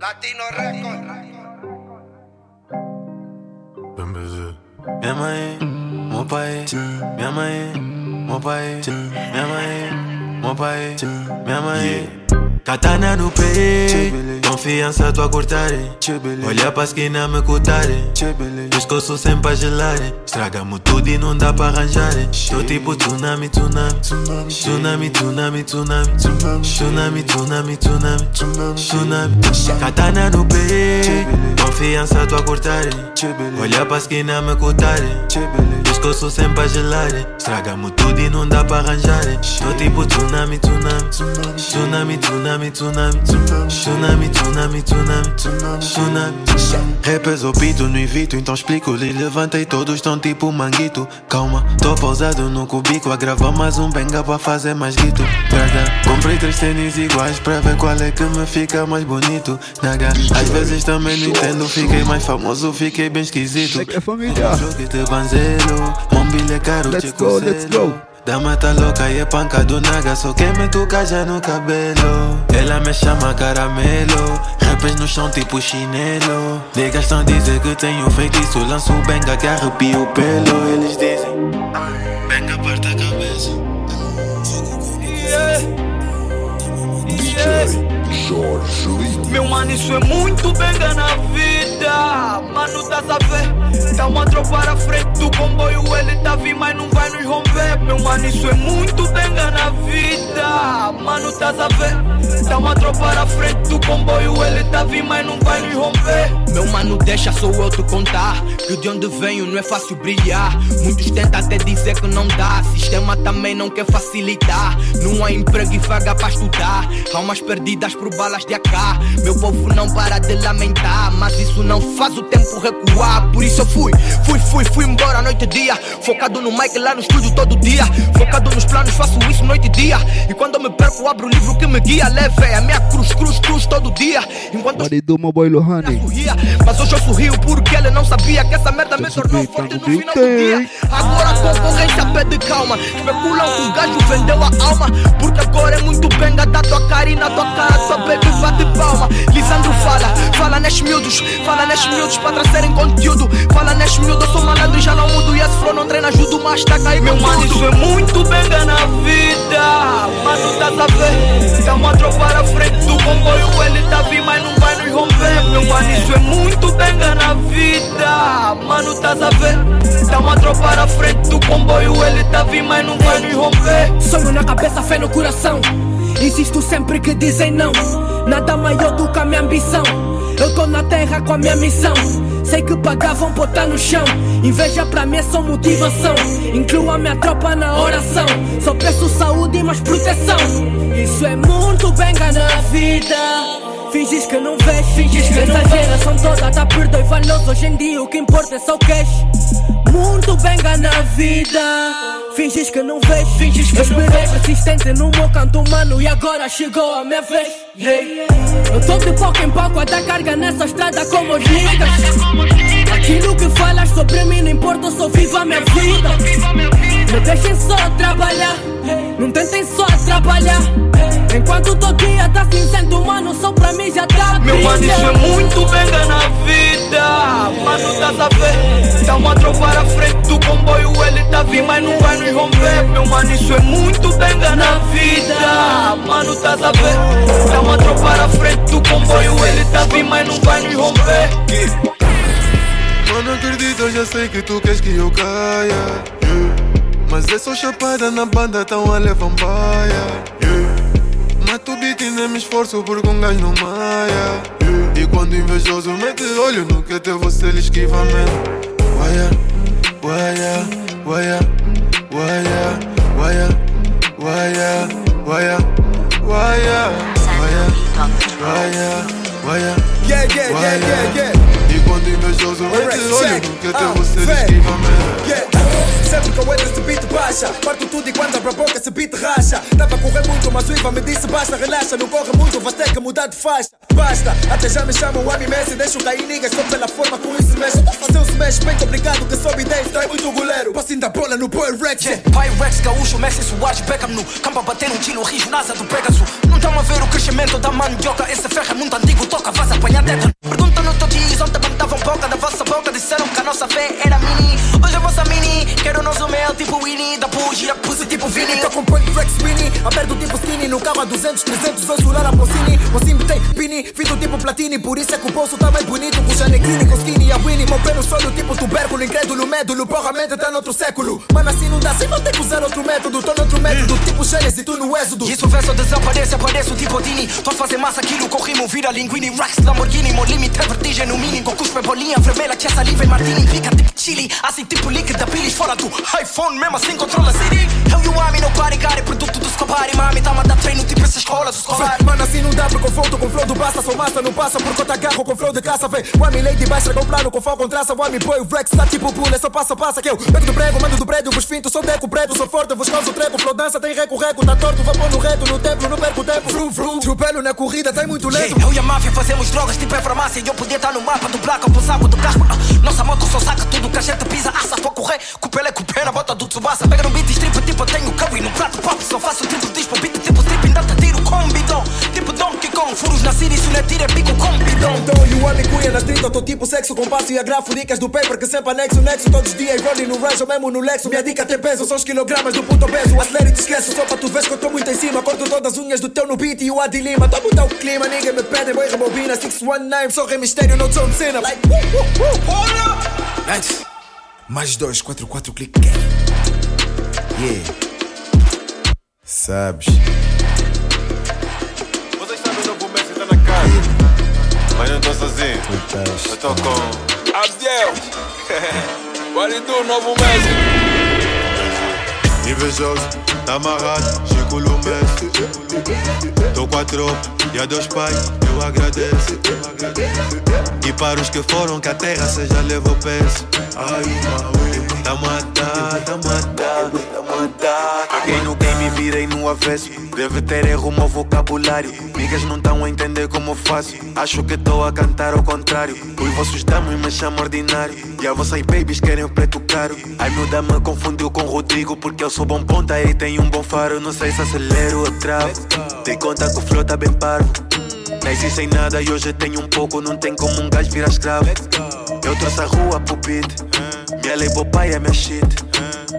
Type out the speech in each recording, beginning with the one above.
Latino Record. Minha mãe, meu pai, minha mãe, meu pai, minha mãe, meu pai, minha mãe. Katana no pé, confiança tu a cortar. Olha pra esquina me cutar. Pescoço sempre a gelar. Estraga-me tudo e não dá pra arranjar. Tô tipo tsunami, tsunami. Tsunami, tsunami, tsunami. Tsunami, tsunami, tsunami. Tsunami. Katana no pé, confiança tu a cortar. Olha pra esquina me cutar. Pescoço sempre a gelar. Estraga-me tudo e não dá pra arranjar. Tô tipo tsunami, tsunami. Tsunami, tsunami, tsunami. Tsunami, tsunami, tsunami. Tsunami. Rappers ou pito, não evito, então explico-lhe. Levantei, todos estão tipo manguito. Calma, tô pausado no cubico. A gravar mais um benga pra fazer mais guito. Braga, comprei três tênis iguais pra ver qual é que me fica mais bonito. Naga, às vezes também não entendo. Fiquei mais famoso, fiquei bem esquisito. É que é família. É caro, Let's let's go. Dama tá louca e é panca do naga Só quem me toca já no cabelo. Ela me chama caramelo Rappers no chão tipo chinelo. Niggas tão dizer que tenho feitiço Lanço benga que arrepio o pelo. Eles dizem Benga parta a cabeça Meu mano, isso é muito benga na vida. Mano, tá a ver? Tá uma tropa à frente do comboio. Ele tá vindo, mas não vai nos romper. Meu mano, isso é muito benga na vida. Mano, tá a ver? Tá uma tropa à frente do comboio. Ele tá vindo, mas não vai nos romper. Meu mano, deixa só eu te contar. Que de onde venho não é fácil brilhar. Muitos tentam até dizer que não dá. Sistema também não quer facilitar. Não há emprego e vaga para estudar. Almas perdidas por balas de AK. Meu povo não para de lamentar. Mas isso não faz o tempo recuar. Por isso eu fui, fui, fui, fui embora noite e dia. Focado no mic lá no estúdio todo dia. Focado nos planos, faço isso noite e dia. E quando eu me perco, abro o livro que me guia. Leve a minha cruz, cruz, cruz todo dia. Enquanto eu Body do meu boy Lohane. Mas hoje eu sorrio porque ele não sabia que essa merda me tornou forte no final do dia. Agora a concorrência pede calma. Especulam que o gajo vendeu a alma. Porque agora é muito benga da tua cara e na tua cara tua baby bate palma. Lisandro fala, fala nestes miúdos, fala nestes miúdos para trazerem conteúdo. Fala nestes miúdos, eu sou malandro e já não mudo. E esse flow não treina, mas tá caindo. Meu mano, isso é muito benga na vida. Mano, tá a ver? Tá uma tropa à frente do comboio. Ele tá vindo, mas não vai nos romper. Meu mano, isso é muito benga na vida. Mano, tá a ver? Tá uma tropa à frente do comboio. Ele tá vindo, mas não vai nos romper. Sonho na cabeça, fé no coração. Insisto sempre que dizem não. Nada maior do que a minha ambição. Eu tô na terra com a minha missão. Sei que pagavam botar no chão. Inveja pra mim é só motivação. Incluo a minha tropa na oração. Só peço saúde e mais proteção. Isso é muito benga na vida. Finges que não vês, finges que Essa geração toda tá perdeu valores Hoje em dia o que importa é só o cash Muito benga na vida Finges que não vês, finges que Eu esperei persistente no meu canto humano E agora chegou a minha vez hey. Eu tô de pouco em pouco a dar carga nessa estrada como os niggas Aquilo que falas sobre mim não importa, eu só vivo a minha vida Me deixem só trabalhar Não tentem só atrapalhar Enquanto todo dia tá cinzento, mano, só pra mim já tá Meu mano, isso é muito benga na vida. Mano, tá a ver? Tá uma tropa à frente do comboio. Ele tá vindo, mas não vai nos romper. Meu mano, isso é muito benga na vida. Mano, tá a ver? Tá uma tropa à frente do comboio. Ele tá vindo, mas não vai nos romper. Mano, acredito, eu já sei que tu queres que eu caia. Mas é só chapada na banda, tão a levar baia. Mato o beat e nem me esforço porque um gajo não maia. E quando invejoso mete olho no que até você lhe esquiva mesmo Waia, waia, waia, waia, yeah, yeah, yeah, yeah. E quando invejoso mete Alright, olho check. no que até Ah, você lhe vem. esquiva mesmo. Yeah. Sempre que eu entro esse beat baixa. Parto tudo e quando abro a boca esse beat racha. Tava a correr muito mas o Iva me disse basta. Relaxa, não corre muito, vais ter que mudar de faixa. Basta, até já me chamam o Messi Deixo cair niggas só pela forma como isso mexe Fazer o smash bem complicado que sobe 10 Dói muito goleiro, passando a bola no Boy Rex. Pyrex, gaúcho, Messi, Soares, Beckham no Campo a bater no tiro, rijo, NASA do Pegasus. Não tamo a ver o crescimento da mandioca. Esse ferro é muito antigo, toca, vas apanhar nossa fé era mini. Hoje eu vou ser mini, quero o nosso mel tipo Winnie. Da pugia, pussy tipo Vini. Tô com punk flex mini, o tipo skinny. No carro a 200, 300, vou surar a Procini. sim, tem pini, fito tipo platini. Por isso é que o bolso tá mais bonito. Com Janequini, com skinny e a Winnie. Mão pé no solo tipo tubérculo. Incrédulo, médulo, porra, mente tá no outro século. Mano, assim não dá, sem vou ter que usar outro método. Tô noutro método, hum. tipo Gênesis, tu no êxodo. Isso verso desaparece, aparece o tipo Dini. Tô a fazer massa, aquilo, corrimo, vira linguini. racks Lamborghini, meu limite vertigem no mínimo. Cuspe bolinha vermelha, que é e martini. Fica tipo chili. Assim tipo líquida Pilis fora do iPhone Mesmo assim controla City Hell you want me, nobody got it. Produto do Escobar e mami Tá a dar treino tipo essa escola do escolar Mano assim não dá porque confronto com basta Sou massa, não passa por conta agarro com flow de caça Vem, Wami lady baixa com plano com com traça Wami boy, o Rex tá tipo pula só passa, passa que eu pego do prego, mando do prédio Vos finto, sou deco preto, sou forte Vos causo treco, flow dança, tem reco, reco Tá torto, vou pôr no reto, no templo, não perco tempo. Fru, fru, tropelo na corrida, tem muito lento. Yeah, eu e a máfia fazemos drogas tipo é farmácia Eu podia estar no mapa do black ou saco do casco Ah, Nossa moto só saca tudo que a gente pisa Assa, tô a correr, com pele com pé na bota do Tsubasa. Pega no beat strip, tipo eu tenho curry no prato pop Só faço tipo é pico com bidon Então you want me cuia na street, eu tô tipo sexo com passo e agrafo dicas do paper que sempre anexo, nexo todos os dias rolling no range ou mesmo no lexo. Minha dica tem peso, são os quilogramas do puto peso. Acelera e te esqueço, só pra tu vês que eu tô muito em cima. Corto todas as unhas do teu no beat e o Adi Lima. Tô a mudar o clima, ninguém me pede, boi rebobina. 619, sou rei mistério, não sou cena. Like, uh, uh, uh, hold. Antes, mais dois, quatro, quatro, clique. Yeah. Sabes. Mas não tô sozinho. Eu tô com. Abdiel! Do, novo Messi? Invejoso, tá amarrado, Chico Lumens. Tô com a tropa e a dois pais, eu agradeço. E para os que foram, que a terra seja levou peso. Ai, Maui, tá matado, tá matado, tá matado. Quem no game virei no avesso, deve ter erro no vocabulário. Niggas não tão a entender como faço. Acho que tô a cantar ao contrário. Os vossos damos me chamam ordinário. E a vossas babies querem o preto caro. Ai meu dama confundiu com Rodrigo porque eu sou bom ponta e tenho um bom faro. Não sei se acelero ou travo. Tem conta que o flow tá bem parvo. Nasci sem nada e hoje tenho um pouco. Não tem como um gajo virar escravo. Eu trouxe a rua pro beat. Lei pai é minha shit.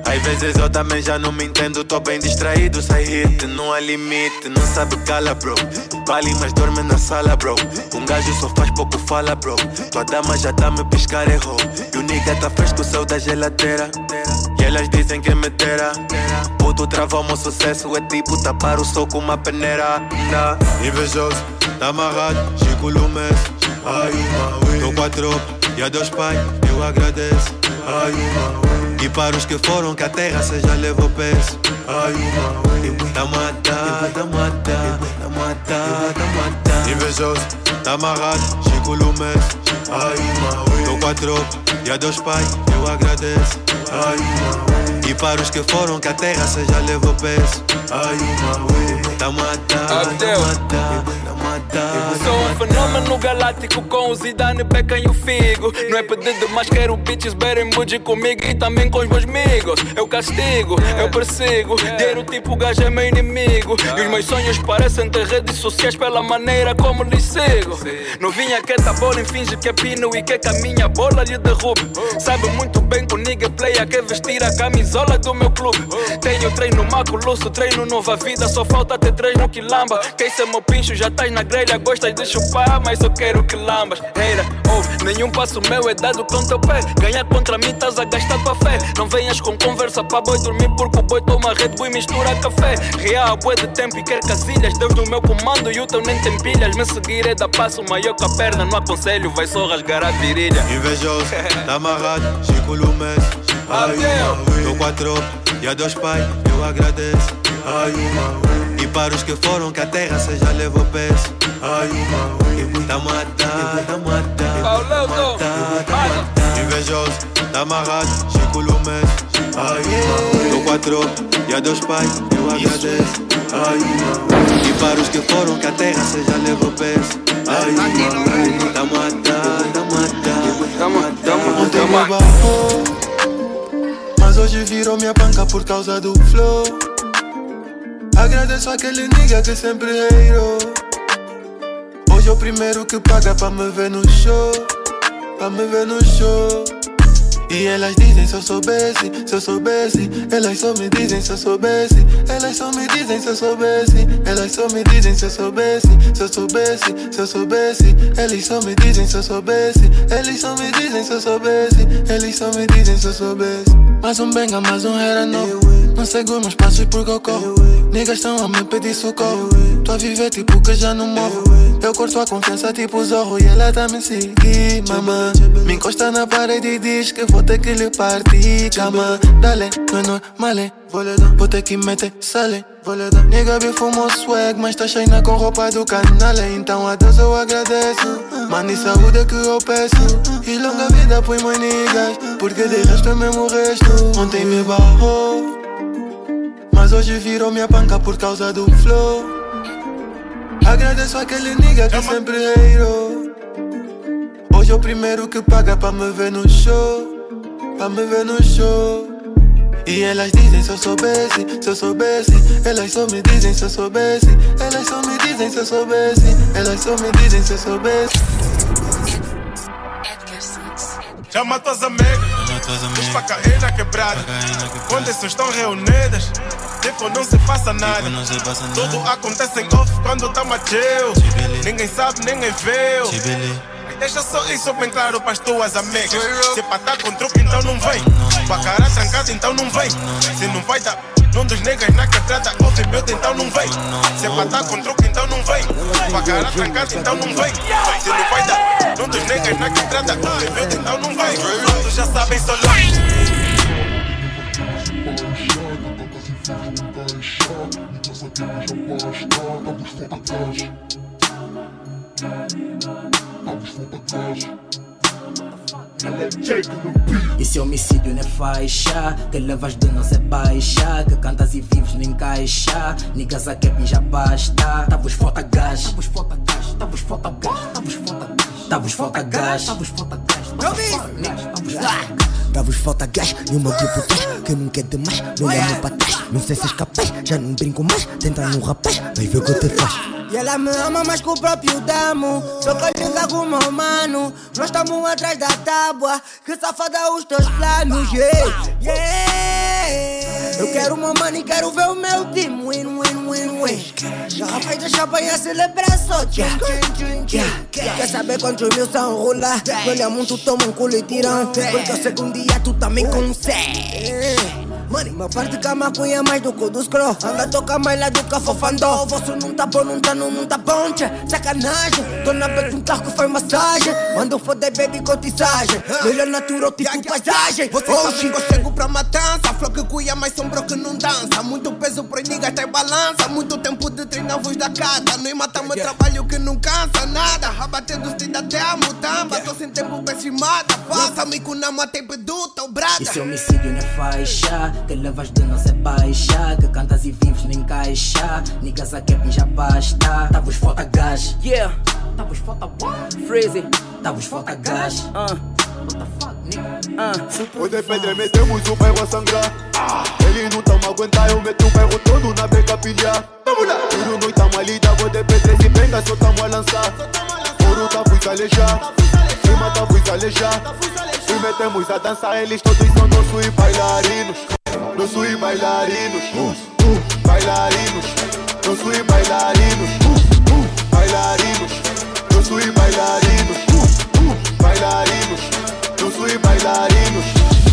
Às vezes eu também já não me entendo, tô bem distraído, sai hit, não há limite, não sabe cala, bro. Vale, mas dorme na sala, bro. Um gajo só faz pouco fala, bro. Tua dama já tá me piscar, errou. E o nigga tá fresco, saiu da geladeira. E elas dizem que me terá. Puto trava o meu sucesso, é tipo tapar o sol com uma peneira. Nah. Invejoso, tá amarrado, Chico Lumes. Ai, Tô com a tropa e a Deus Pai, eu agradeço. E para os que foram, que a terra seja levou peso. Tá matado, tá matado, tá matado, tá matado. Invejoso, tá amarrado, Chico Lumes. Tô com a tropa e a Deus Pai, eu agradeço. E para os que foram, que a terra seja levou peso. Tá matado, tá Abdel. Tá. Sou um fenômeno galáctico com o Zidane, Beckham e o Figo. Não é pedido, mas quero bitches berem bougie comigo e também com os meus amigos. Eu castigo, eu persigo, dinheiro tipo gajo é meu inimigo. E os meus sonhos parecem ter redes sociais pela maneira como lhes sigo. Novinha que tá bola, finge que é pino e quer que a minha bola lhe derrube. Sabe muito bem que o nigga player quer vestir a camisola do meu clube. Tenho treino maculoso, treino nova vida, só falta ter três no quilamba Quem ser meu pincho já estás na grelha, gostas de chupar, mas eu quero que lambas. Reira, ouve, nenhum passo meu é dado com teu pé. Ganhar contra mim estás a gastar tua fé. Não venhas com conversa pra boi dormir porque o boi toma Red Bull e mistura café. Real, boi de tempo e quer casilhas. Deus no meu comando e o teu nem tem pilhas. Me seguir é dar passo maior que a perna. No aconselho vai só rasgar a virilha. Invejoso, tá amarrado, Chico Lumes. Ai, uma Tô com a tropa e a Deus Pai, eu agradeço. Ai, uma E para os que foram, que a terra seja levou peso. Ai, uma Tá matado, tá matado. Paulão, matado, matado. Invejoso, tá amarrado, Chico Lumes. Ai, Tô com a tropa e a Deus Pai, eu agradeço. Ai, E para os que foram, que a terra seja levou peso. Ai, Tá tá matado. Tamo, tamo, Ontem me barrou Mas hoje virou minha banca por causa do flow Agradeço aquele nigga que sempre reirou. Hoje é o primeiro que paga pra me ver no show Pra me ver no show. E elas dizem se eu soubesse, se eu soubesse. Elas só me dizem se eu soubesse. Elas só me dizem se eu soubesse. Elas só me dizem se eu soubesse Se eu soubesse, se eu soubesse. Eles só me dizem se eu soubesse. Eles só me dizem se eu soubesse. Eles só me dizem se eu soubesse. Mais um benga, mais um era novo Não sigo meus passos eu corro? Niggas estão a me pedir socorro. Tô a viver tipo que já não morro. Eu corto a confiança tipo zorro E ela tá me seguir, mamã Me encosta na parede e diz que vou ter que lhe partir Cama, dale, não é normal Vou ter que meter sale. Nigga me fumou swag Mas tá cheia com roupa do canal Então a Deus eu agradeço. Mano e saúde é que eu peço. E longa vida põe meus niggas Porque de resto é mesmo o resto. Ontem me barrou mas hoje virou minha banca por causa do flow. Agradeço aquele nigga que sempre reirou. Hoje é o primeiro que paga pra me ver no show. Pra me ver no show. E elas dizem se eu soubesse, se eu soubesse. Elas só me dizem se eu soubesse. Elas só me dizem se eu soubesse. Elas só me dizem se eu soubesse. Chama tuas amigas, os pra cair na quebrada. Quando essas estão reunidas, tipo não se passa nada. Tudo acontece em off quando tá chill. Ninguém sabe, ninguém viu. Deixa só isso bem claro para as tuas amigas. Se pra tá com truque, então não vem. Pra cara trancada, então não vem. Se não vai dar. Num dos negros na quebrada, ouve build, então não vem. Se é tá com truque, então não vem. Pra cara trancada, então não vem. Se não vai dar. Num dos negros na quebrada, ouve build, então não vem. Todos já sabem, só lá. Esse homicídio não é faixa Que levas de nós é baixa Que cantas e vives nem caixa Niggas a que já basta Tavos falta gás. Tavos falta gás Tavos falta gás Tavos falta gás. Tavos falta gás Tavos falta gás Tavos falta gás Dá-vos falta gás e o meu grupo traz Que não quero demais, não olho para trás. Não sei se és capaz, já não brinco mais. Tenta no rapaz, vai ver o que eu te faz E ela me ama mais que o próprio damo. Sou colhida com o meu mano. Nós estamos atrás da tábua Que safada os teus planos. Yeah, yeah. Eu quero uma mano e quero ver o meu time Win, win, win, win Garrafas de champanhe a celebrar só tchim, tchim, tchim, tchim Quer saber quantos mil são rolar? Olha muito, toma um culo e tiram Porque eu sei que um dia tu também consegue Money, meu parte de maconha mais do que o dos cro Anda toca mais lá do que a fofandó. Vosso não tá bom, não tá no, não tá bom, tchê. Sacanagem, tô na beca de um carro que faz massagem. Mando foder, baby, cotizagem Melhor natural, tipo paisagem. Você oh, sabe que eu chego pra matança. Flow que cuia, mais sombra que não dança. Muito peso pro niggas, tem balança. Muito tempo de treinar voz da casa. Nós matamos yeah. trabalho que não cansa nada. Abatendo se até a mutamba. Tô sem tempo pra se mata. Faça mico na mata, peduta, o brada. Esse homicídio não é faixa que levas de nós é baixa Que cantas e vives nem caixa Niggas a Kevin já basta. Tavos falta gás. Yeah. Tavos falta what? Freezy Tavos falta gás. Uh. What the fuck, nigga? Uh. Hoje é pedra, metemos o bairro a sangrar. Eles não tão a aguentar, eu meto o bairro todo na beca pilhar Vamos lá! Tiro noite tamo ali, tá vou de pedra e benga, só tamo a lançar. Ouro tá fui alejar. Cima tá fui alejar. E metemos a dançar, eles todos são nossos bailarinos não sou e bailarinos, uh, uh, bailarinos. Não sou e bailarinos, uh, uh, bailarinos. Não sou e bailarinos, uh, uh, bailarinos. Não sou e bailarinos.